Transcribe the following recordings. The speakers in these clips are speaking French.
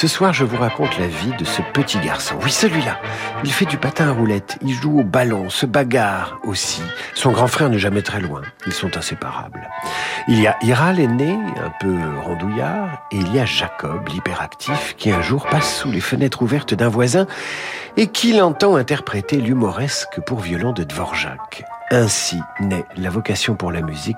Ce soir, je vous raconte la vie de ce petit garçon. Oui, celui-là. Il fait du patin à roulettes, il joue au ballon, se bagarre aussi. Son grand frère n'est jamais très loin. Ils sont inséparables. Il y a Ira, l'aîné, un peu rondouillard, et il y a Jacob, l'hyperactif, qui un jour passe sous les fenêtres ouvertes d'un voisin et qui l'entend interpréter l'humoresque pour violon de Dvorak. Ainsi naît la vocation pour la musique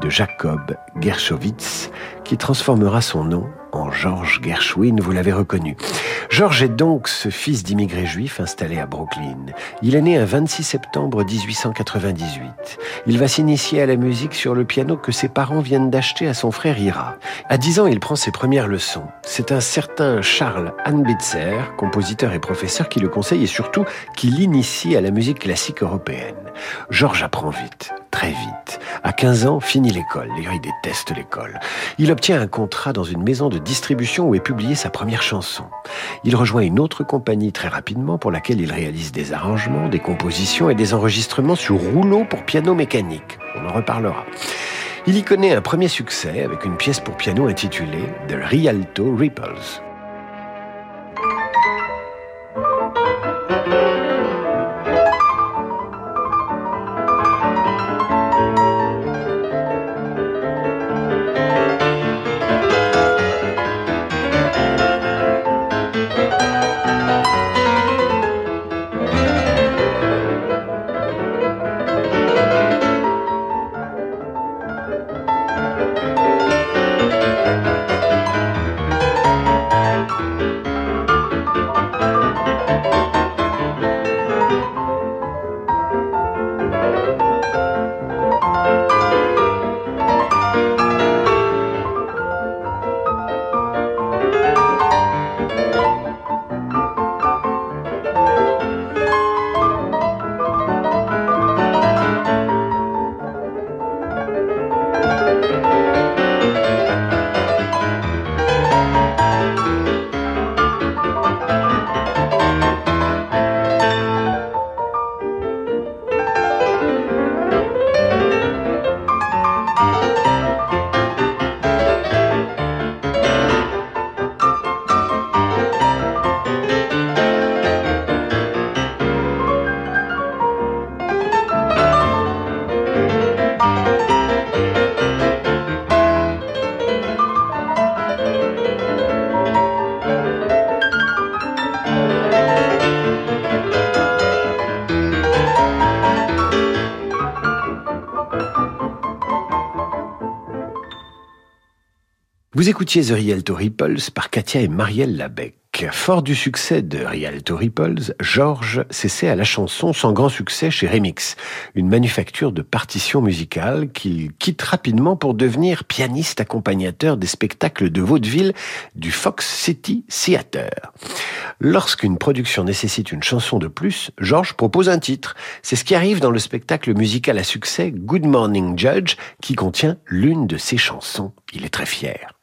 de Jacob Gershowitz, qui transformera son nom en Georges Gershwin, vous l'avez reconnu. Georges est donc ce fils d'immigrés juifs installé à Brooklyn. Il est né un 26 septembre 1898. Il va s'initier à la musique sur le piano que ses parents viennent d'acheter à son frère Ira. À 10 ans, il prend ses premières leçons. C'est un certain Charles Anbitzer, compositeur et professeur, qui le conseille et surtout qui l'initie à la musique classique européenne. Georges apprend vite très vite. À 15 ans, finit l'école. D'ailleurs, il déteste l'école. Il obtient un contrat dans une maison de distribution où est publiée sa première chanson. Il rejoint une autre compagnie très rapidement pour laquelle il réalise des arrangements, des compositions et des enregistrements sur rouleau pour piano mécanique. On en reparlera. Il y connaît un premier succès avec une pièce pour piano intitulée The Rialto Ripples. Vous écoutiez The Rialto Ripples par Katia et Marielle Labec. Fort du succès de Rialto Ripples, Georges s'essaie à la chanson sans grand succès chez Remix, une manufacture de partitions musicales qu'il quitte rapidement pour devenir pianiste accompagnateur des spectacles de vaudeville du Fox City Theater. Lorsqu'une production nécessite une chanson de plus, Georges propose un titre. C'est ce qui arrive dans le spectacle musical à succès Good Morning Judge, qui contient l'une de ses chansons. Il est très fier.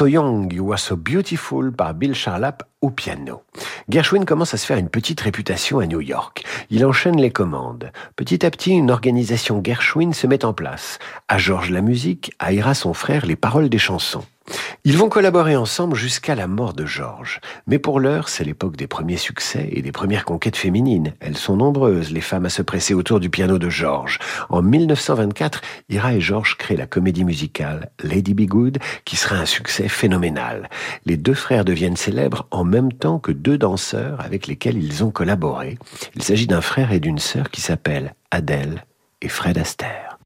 So Young, You Were So Beautiful par Bill Charlap au piano. Gershwin commence à se faire une petite réputation à New York. Il enchaîne les commandes. Petit à petit, une organisation Gershwin se met en place. À Georges la musique, à Ira son frère les paroles des chansons. Ils vont collaborer ensemble jusqu'à la mort de Georges. Mais pour l'heure, c'est l'époque des premiers succès et des premières conquêtes féminines. Elles sont nombreuses, les femmes à se presser autour du piano de Georges. En 1924, Ira et Georges créent la comédie musicale Lady Be Good, qui sera un succès phénoménal. Les deux frères deviennent célèbres en même temps que deux danseurs avec lesquels ils ont collaboré. Il s'agit d'un frère et d'une sœur qui s'appellent Adèle et Fred Astaire.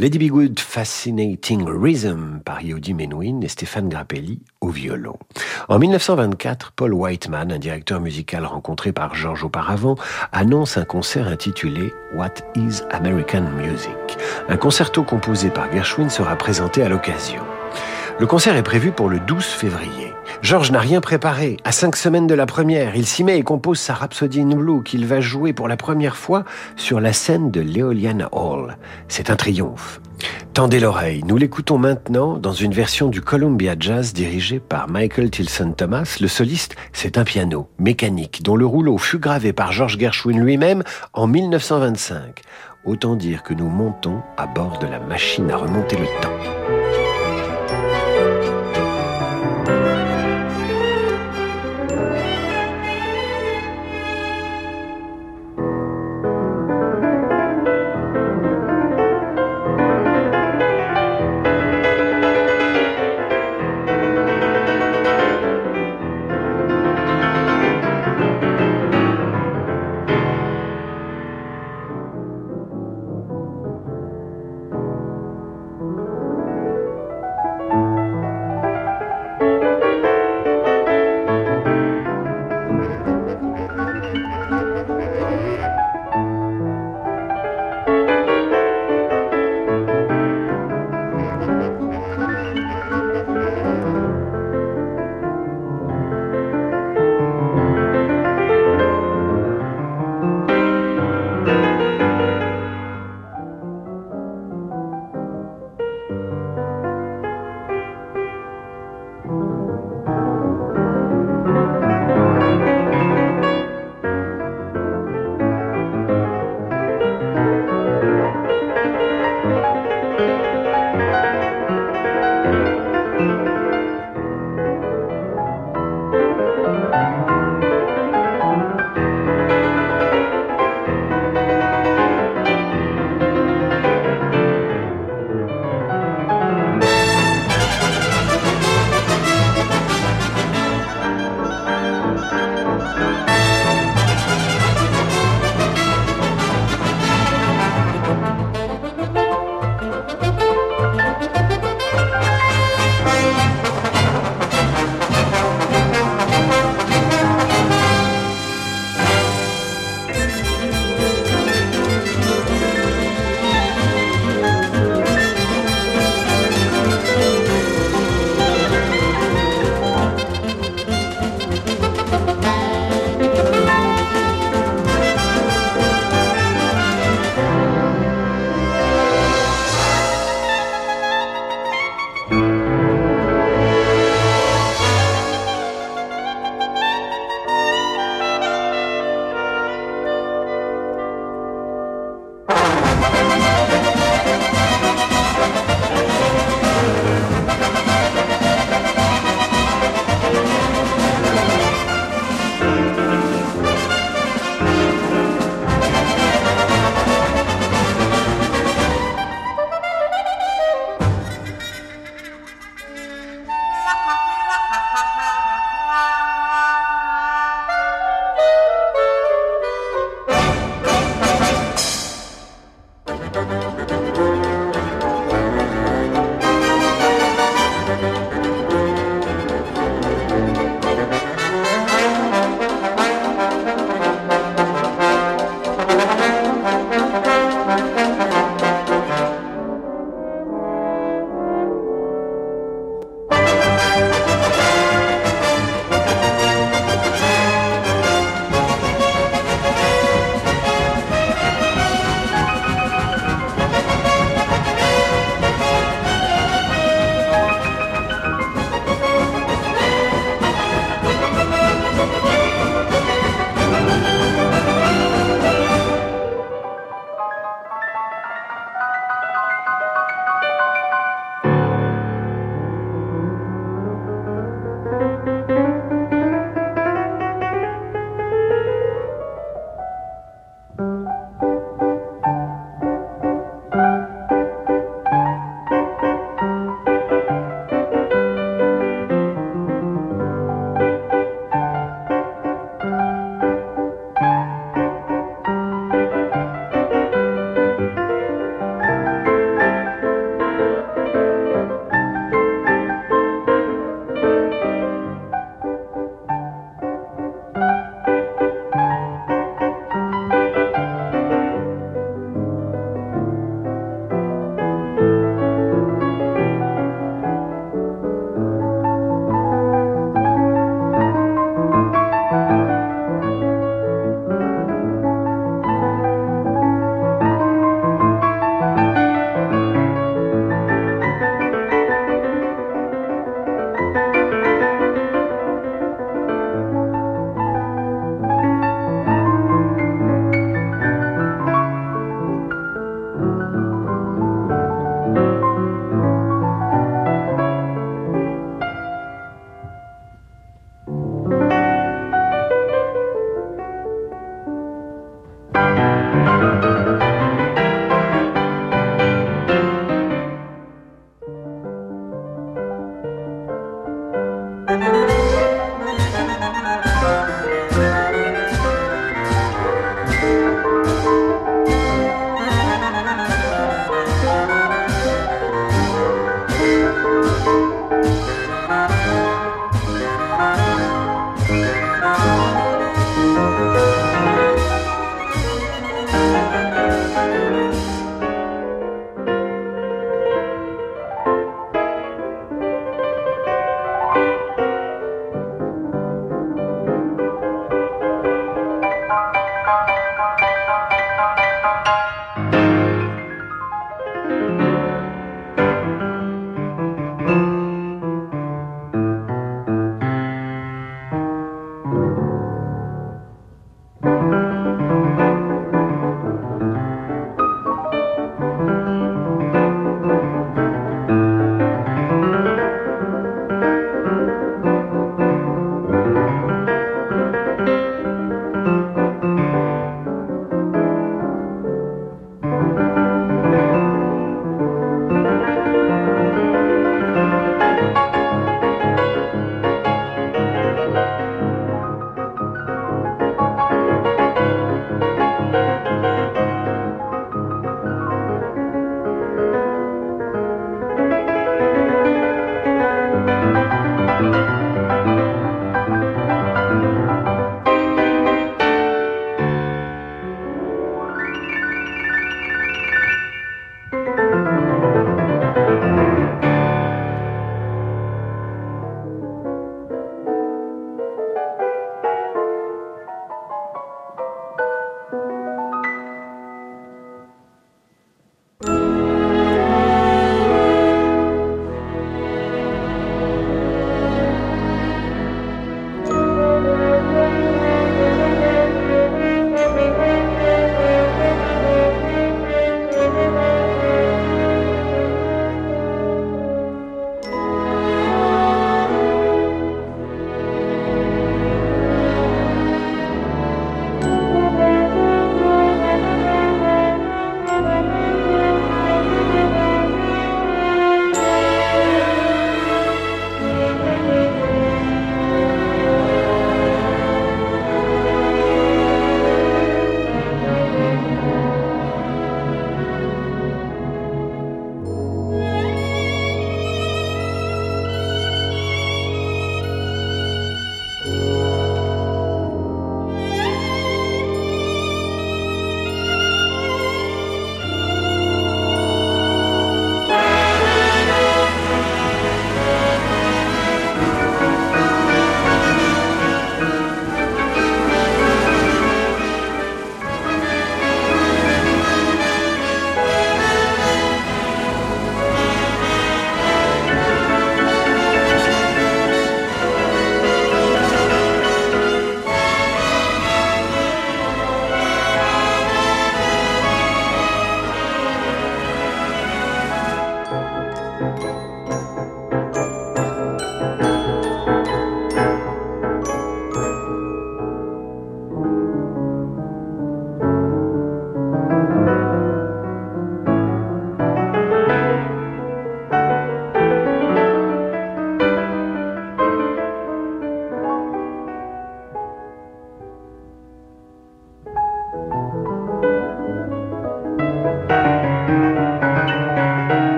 Lady Be Good Fascinating Rhythm par Yehudi Menuhin et Stéphane Grappelli au violon. En 1924, Paul Whiteman, un directeur musical rencontré par George auparavant, annonce un concert intitulé What is American Music Un concerto composé par Gershwin sera présenté à l'occasion. Le concert est prévu pour le 12 février. George n'a rien préparé. À cinq semaines de la première, il s'y met et compose sa Rhapsody in Blue qu'il va jouer pour la première fois sur la scène de l'Eolian Hall. C'est un triomphe. Tendez l'oreille, nous l'écoutons maintenant dans une version du Columbia Jazz dirigée par Michael Tilson Thomas. Le soliste, c'est un piano mécanique dont le rouleau fut gravé par George Gershwin lui-même en 1925. Autant dire que nous montons à bord de la machine à remonter le temps.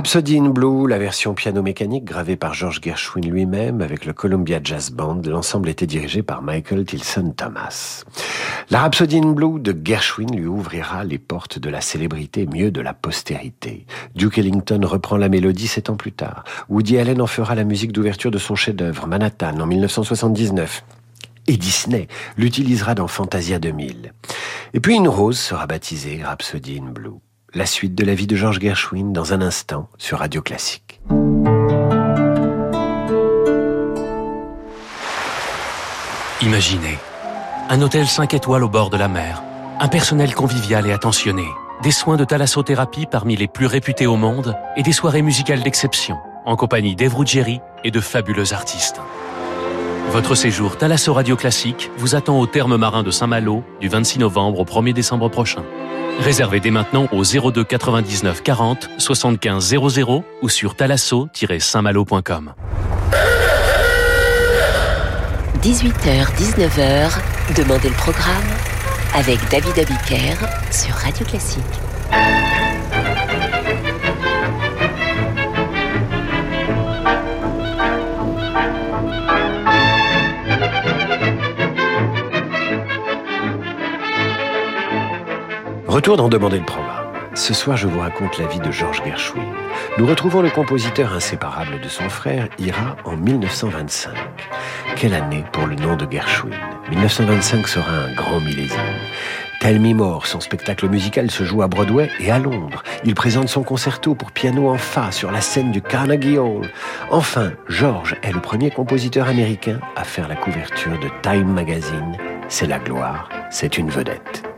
Rhapsody in Blue, la version piano mécanique gravée par George Gershwin lui-même avec le Columbia Jazz Band, l'ensemble était dirigé par Michael Tilson Thomas. La Rhapsody in Blue de Gershwin lui ouvrira les portes de la célébrité, mieux de la postérité. Duke Ellington reprend la mélodie sept ans plus tard. Woody Allen en fera la musique d'ouverture de son chef-d'œuvre, Manhattan, en 1979 et Disney l'utilisera dans Fantasia 2000. Et puis une rose sera baptisée Rhapsody in Blue. La suite de la vie de George Gershwin dans un instant sur Radio Classique. Imaginez un hôtel 5 étoiles au bord de la mer, un personnel convivial et attentionné, des soins de thalassothérapie parmi les plus réputés au monde et des soirées musicales d'exception en compagnie d'Eve et de fabuleux artistes. Votre séjour Thalasso Radio Classique vous attend au terme marin de Saint-Malo du 26 novembre au 1er décembre prochain. Réservez dès maintenant au 02 99 40 75 00 ou sur talasso-saintmalo.com. 18h-19h, Demandez le programme avec David Abiker sur Radio Classique. Retour d'en demander le programme. Ce soir, je vous raconte la vie de George Gershwin. Nous retrouvons le compositeur inséparable de son frère, Ira, en 1925. Quelle année pour le nom de Gershwin 1925 sera un grand millésime. Tell Me More, son spectacle musical se joue à Broadway et à Londres. Il présente son concerto pour piano en fa sur la scène du Carnegie Hall. Enfin, George est le premier compositeur américain à faire la couverture de Time Magazine. C'est la gloire, c'est une vedette.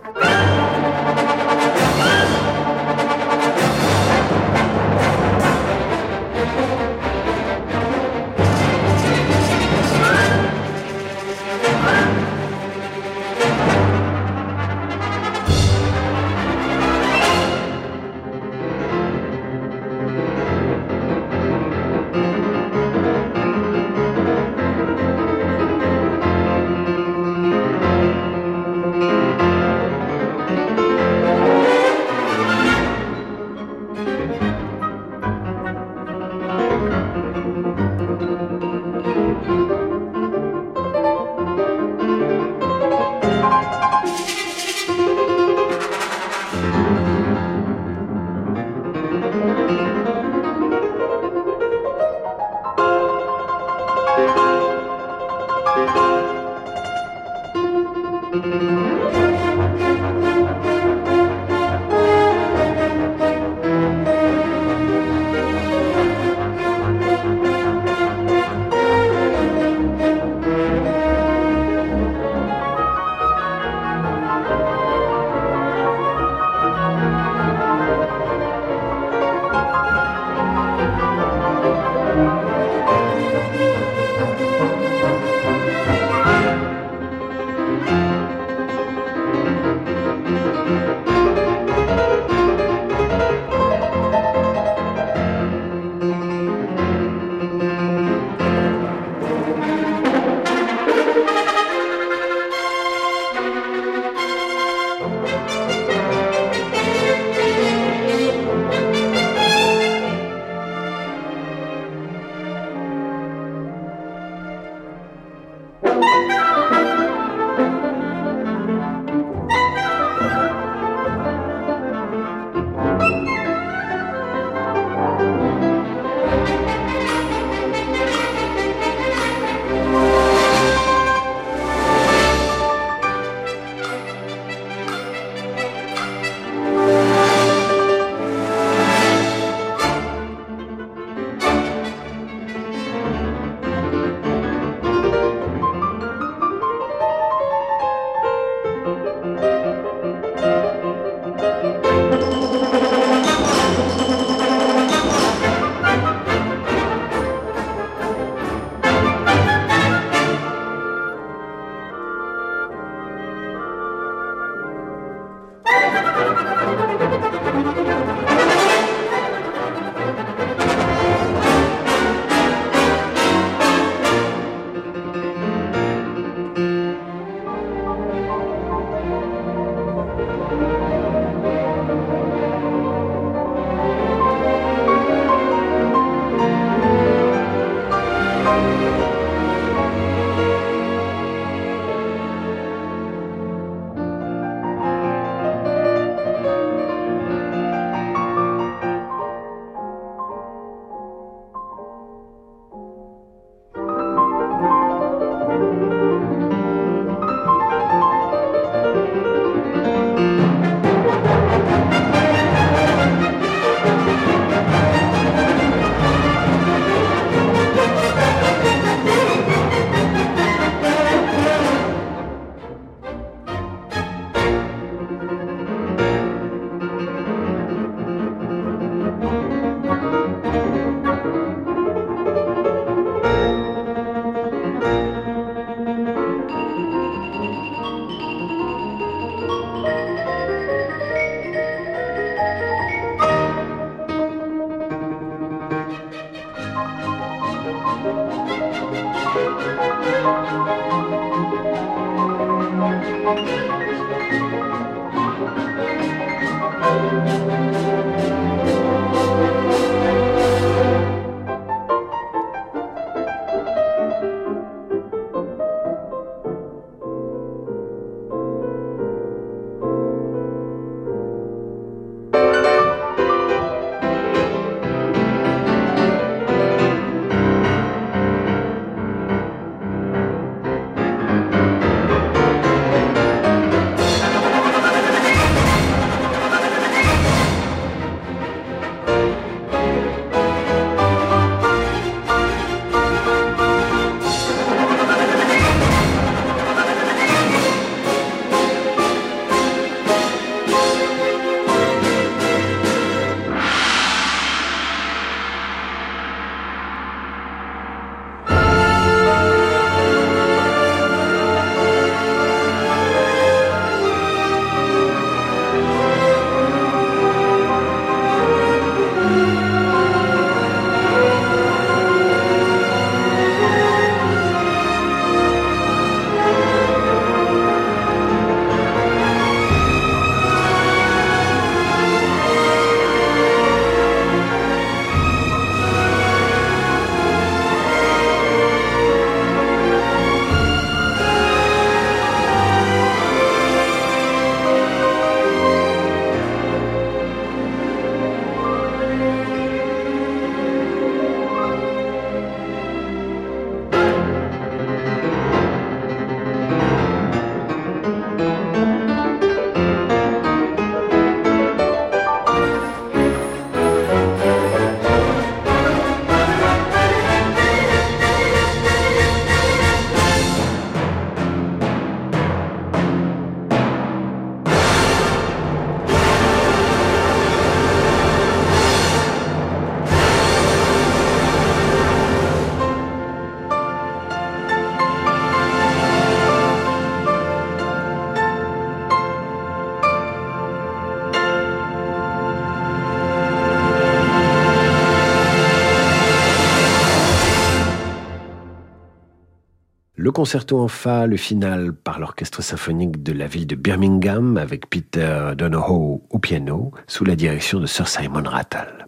Concerto en fa, le final par l'orchestre symphonique de la ville de Birmingham avec Peter Donohoe au piano sous la direction de Sir Simon Rattle.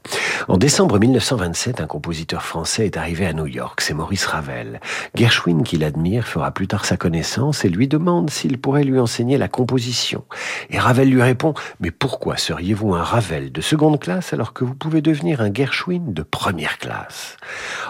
En décembre 1927, un compositeur français est arrivé à New York, c'est Maurice Ravel. Gershwin, qui l'admire, fera plus tard sa connaissance et lui demande s'il pourrait lui enseigner la composition. Et Ravel lui répond Mais pourquoi seriez-vous un Ravel de seconde classe alors que vous pouvez devenir un Gershwin de première classe?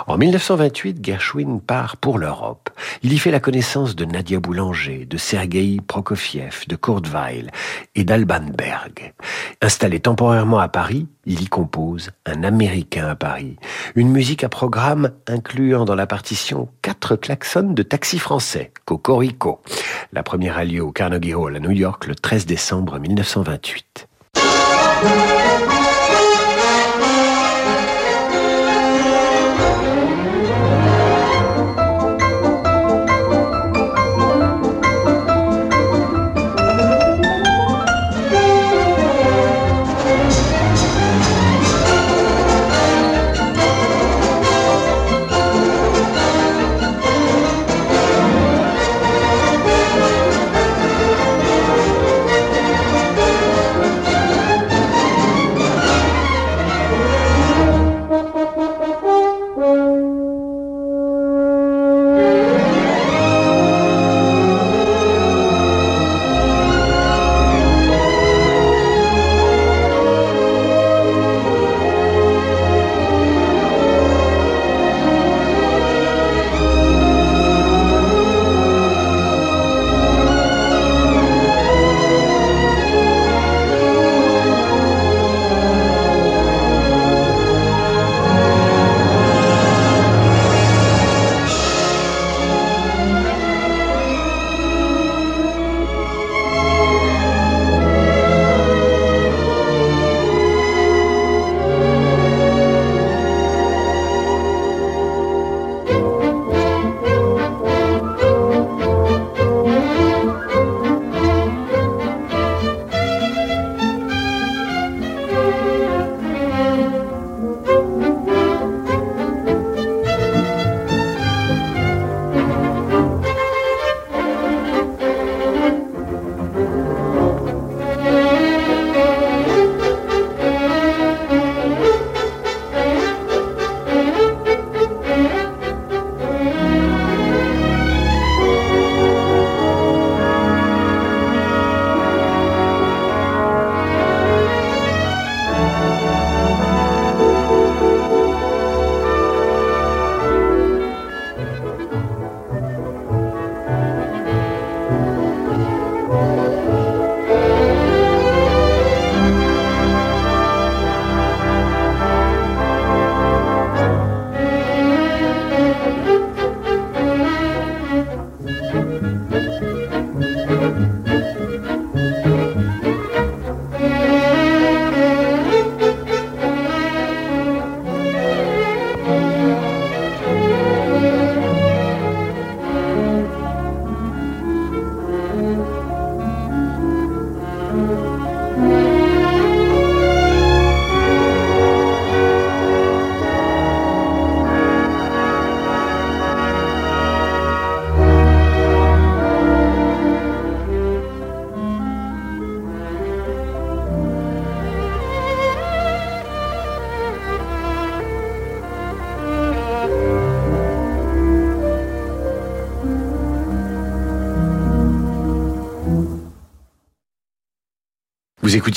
En 1928, Gershwin part pour l'Europe. Il y fait la connaissance de Nadia Boulanger, de Sergei Prokofiev, de Kurt Weill et d'Alban Berg. Installé temporairement à Paris, il y compose Un Américain à Paris, une musique à programme incluant dans la partition quatre klaxons de taxi français, Cocorico. La première a lieu au Carnegie Hall à New York le 13 décembre 1928.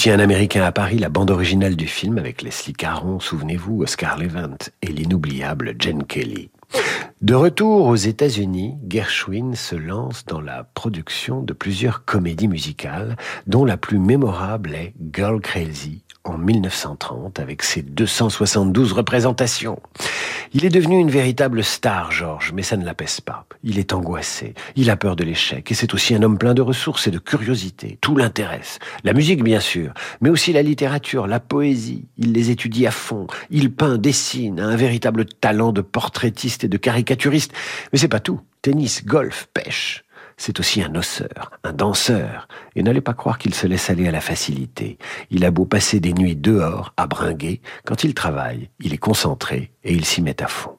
Un Américain à Paris, la bande originale du film avec Leslie Caron, souvenez-vous, Oscar Levant et l'inoubliable Jen Kelly. De retour aux États-Unis, Gershwin se lance dans la production de plusieurs comédies musicales, dont la plus mémorable est Girl Crazy en 1930 avec ses 272 représentations. Il est devenu une véritable star, Georges, mais ça ne l'apaise pas. Il est angoissé, il a peur de l'échec, et c'est aussi un homme plein de ressources et de curiosité. Tout l'intéresse. La musique, bien sûr, mais aussi la littérature, la poésie. Il les étudie à fond. Il peint, dessine, a un véritable talent de portraitiste et de caricaturiste. Mais c'est pas tout. Tennis, golf, pêche c'est aussi un osseur, un danseur, et n'allez pas croire qu'il se laisse aller à la facilité. Il a beau passer des nuits dehors, à bringuer, quand il travaille, il est concentré et il s'y met à fond.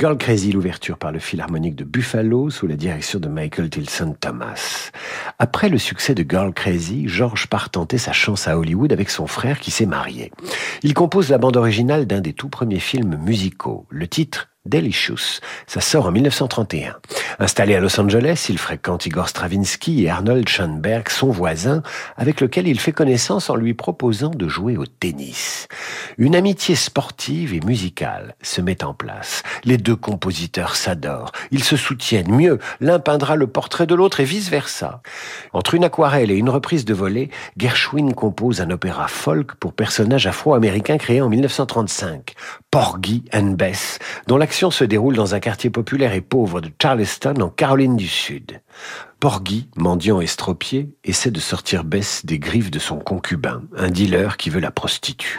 Girl Crazy, l'ouverture par le Philharmonique de Buffalo sous la direction de Michael Tilson Thomas. Après le succès de Girl Crazy, George part tenter sa chance à Hollywood avec son frère qui s'est marié. Il compose la bande originale d'un des tout premiers films musicaux. Le titre Delicious. Ça sort en 1931. Installé à Los Angeles, il fréquente Igor Stravinsky et Arnold Schoenberg, son voisin, avec lequel il fait connaissance en lui proposant de jouer au tennis. Une amitié sportive et musicale se met en place. Les deux compositeurs s'adorent. Ils se soutiennent. Mieux, l'un peindra le portrait de l'autre et vice-versa. Entre une aquarelle et une reprise de volée, Gershwin compose un opéra folk pour personnages afro-américains créé en 1935, Porgy and Bess, dont la L'action se déroule dans un quartier populaire et pauvre de Charleston, en Caroline du Sud. Porgy, mendiant estropié, essaie de sortir Bess des griffes de son concubin, un dealer qui veut la prostituer.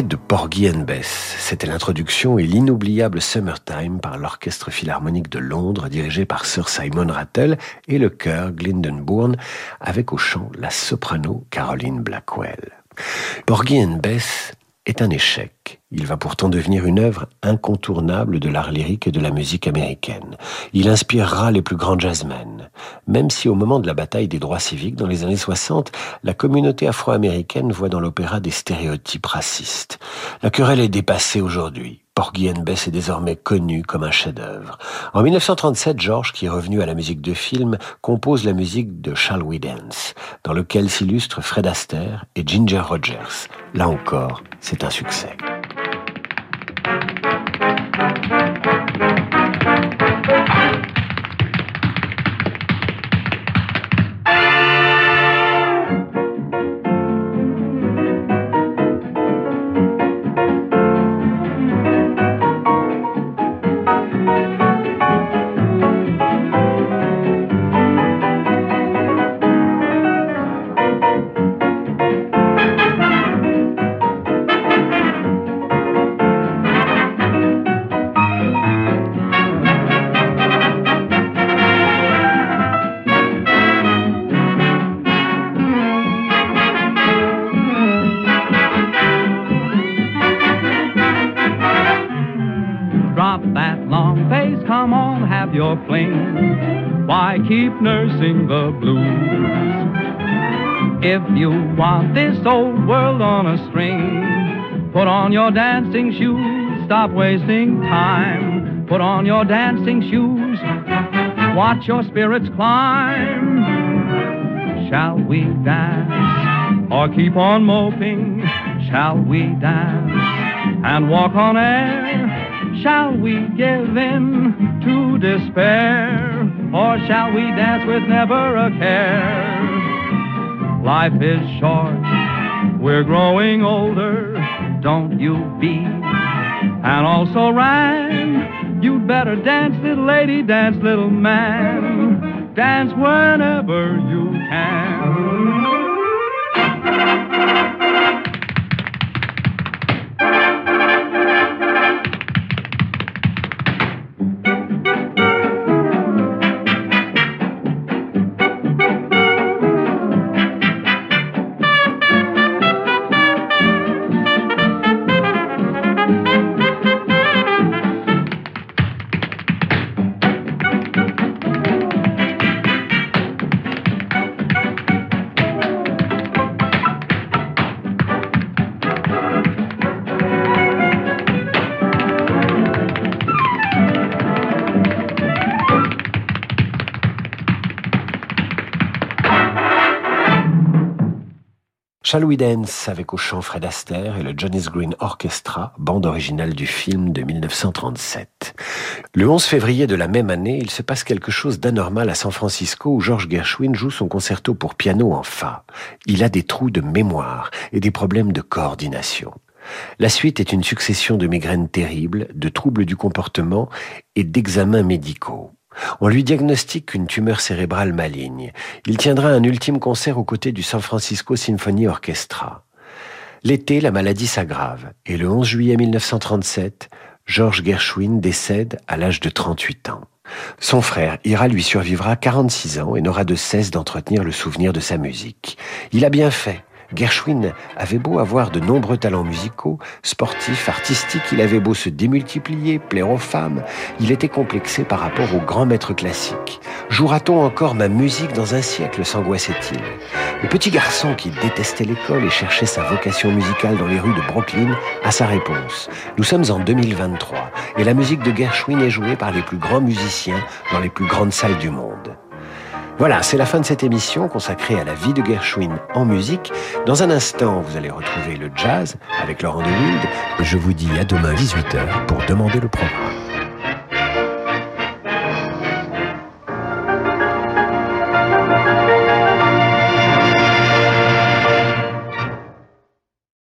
De Porgy and Bess, c'était l'introduction et l'inoubliable Summertime par l'Orchestre Philharmonique de Londres dirigé par Sir Simon Rattle et le chœur Glyndebourne avec au chant la soprano Caroline Blackwell. Porgy and Bess est un échec. Il va pourtant devenir une œuvre incontournable de l'art lyrique et de la musique américaine. Il inspirera les plus grands jazzmen. Même si au moment de la bataille des droits civiques dans les années 60, la communauté afro-américaine voit dans l'opéra des stéréotypes racistes. La querelle est dépassée aujourd'hui. Porgy and Bess est désormais connu comme un chef-d'œuvre. En 1937, George, qui est revenu à la musique de film, compose la musique de Shall We Dance, dans lequel s'illustrent Fred Astaire et Ginger Rogers. Là encore, c'est un succès. Nursing the blues. If you want this old world on a string, put on your dancing shoes, stop wasting time. Put on your dancing shoes, watch your spirits climb. Shall we dance or keep on moping? Shall we dance and walk on air? Shall we give in to despair? Or shall we dance with never a care? Life is short, we're growing older, don't you be? And also rhyme, you'd better dance, little lady, dance, little man. Dance whenever you can. Shall Dance avec au chant Fred Astaire et le Johnny's Green Orchestra, bande originale du film de 1937. Le 11 février de la même année, il se passe quelque chose d'anormal à San Francisco où George Gershwin joue son concerto pour piano en fa. Il a des trous de mémoire et des problèmes de coordination. La suite est une succession de migraines terribles, de troubles du comportement et d'examens médicaux. On lui diagnostique une tumeur cérébrale maligne. Il tiendra un ultime concert aux côtés du San Francisco Symphony Orchestra. L'été, la maladie s'aggrave et le 11 juillet 1937, George Gershwin décède à l'âge de 38 ans. Son frère, Ira, lui survivra 46 ans et n'aura de cesse d'entretenir le souvenir de sa musique. Il a bien fait. Gershwin avait beau avoir de nombreux talents musicaux, sportifs, artistiques, il avait beau se démultiplier, plaire aux femmes, il était complexé par rapport aux grands maîtres classiques. Jouera-t-on encore ma musique dans un siècle s'angoissait-il. Le petit garçon qui détestait l'école et cherchait sa vocation musicale dans les rues de Brooklyn a sa réponse. Nous sommes en 2023 et la musique de Gershwin est jouée par les plus grands musiciens dans les plus grandes salles du monde. Voilà, c'est la fin de cette émission consacrée à la vie de Gershwin en musique. Dans un instant, vous allez retrouver le jazz avec Laurent de Wild. Je vous dis à demain 18h pour demander le programme.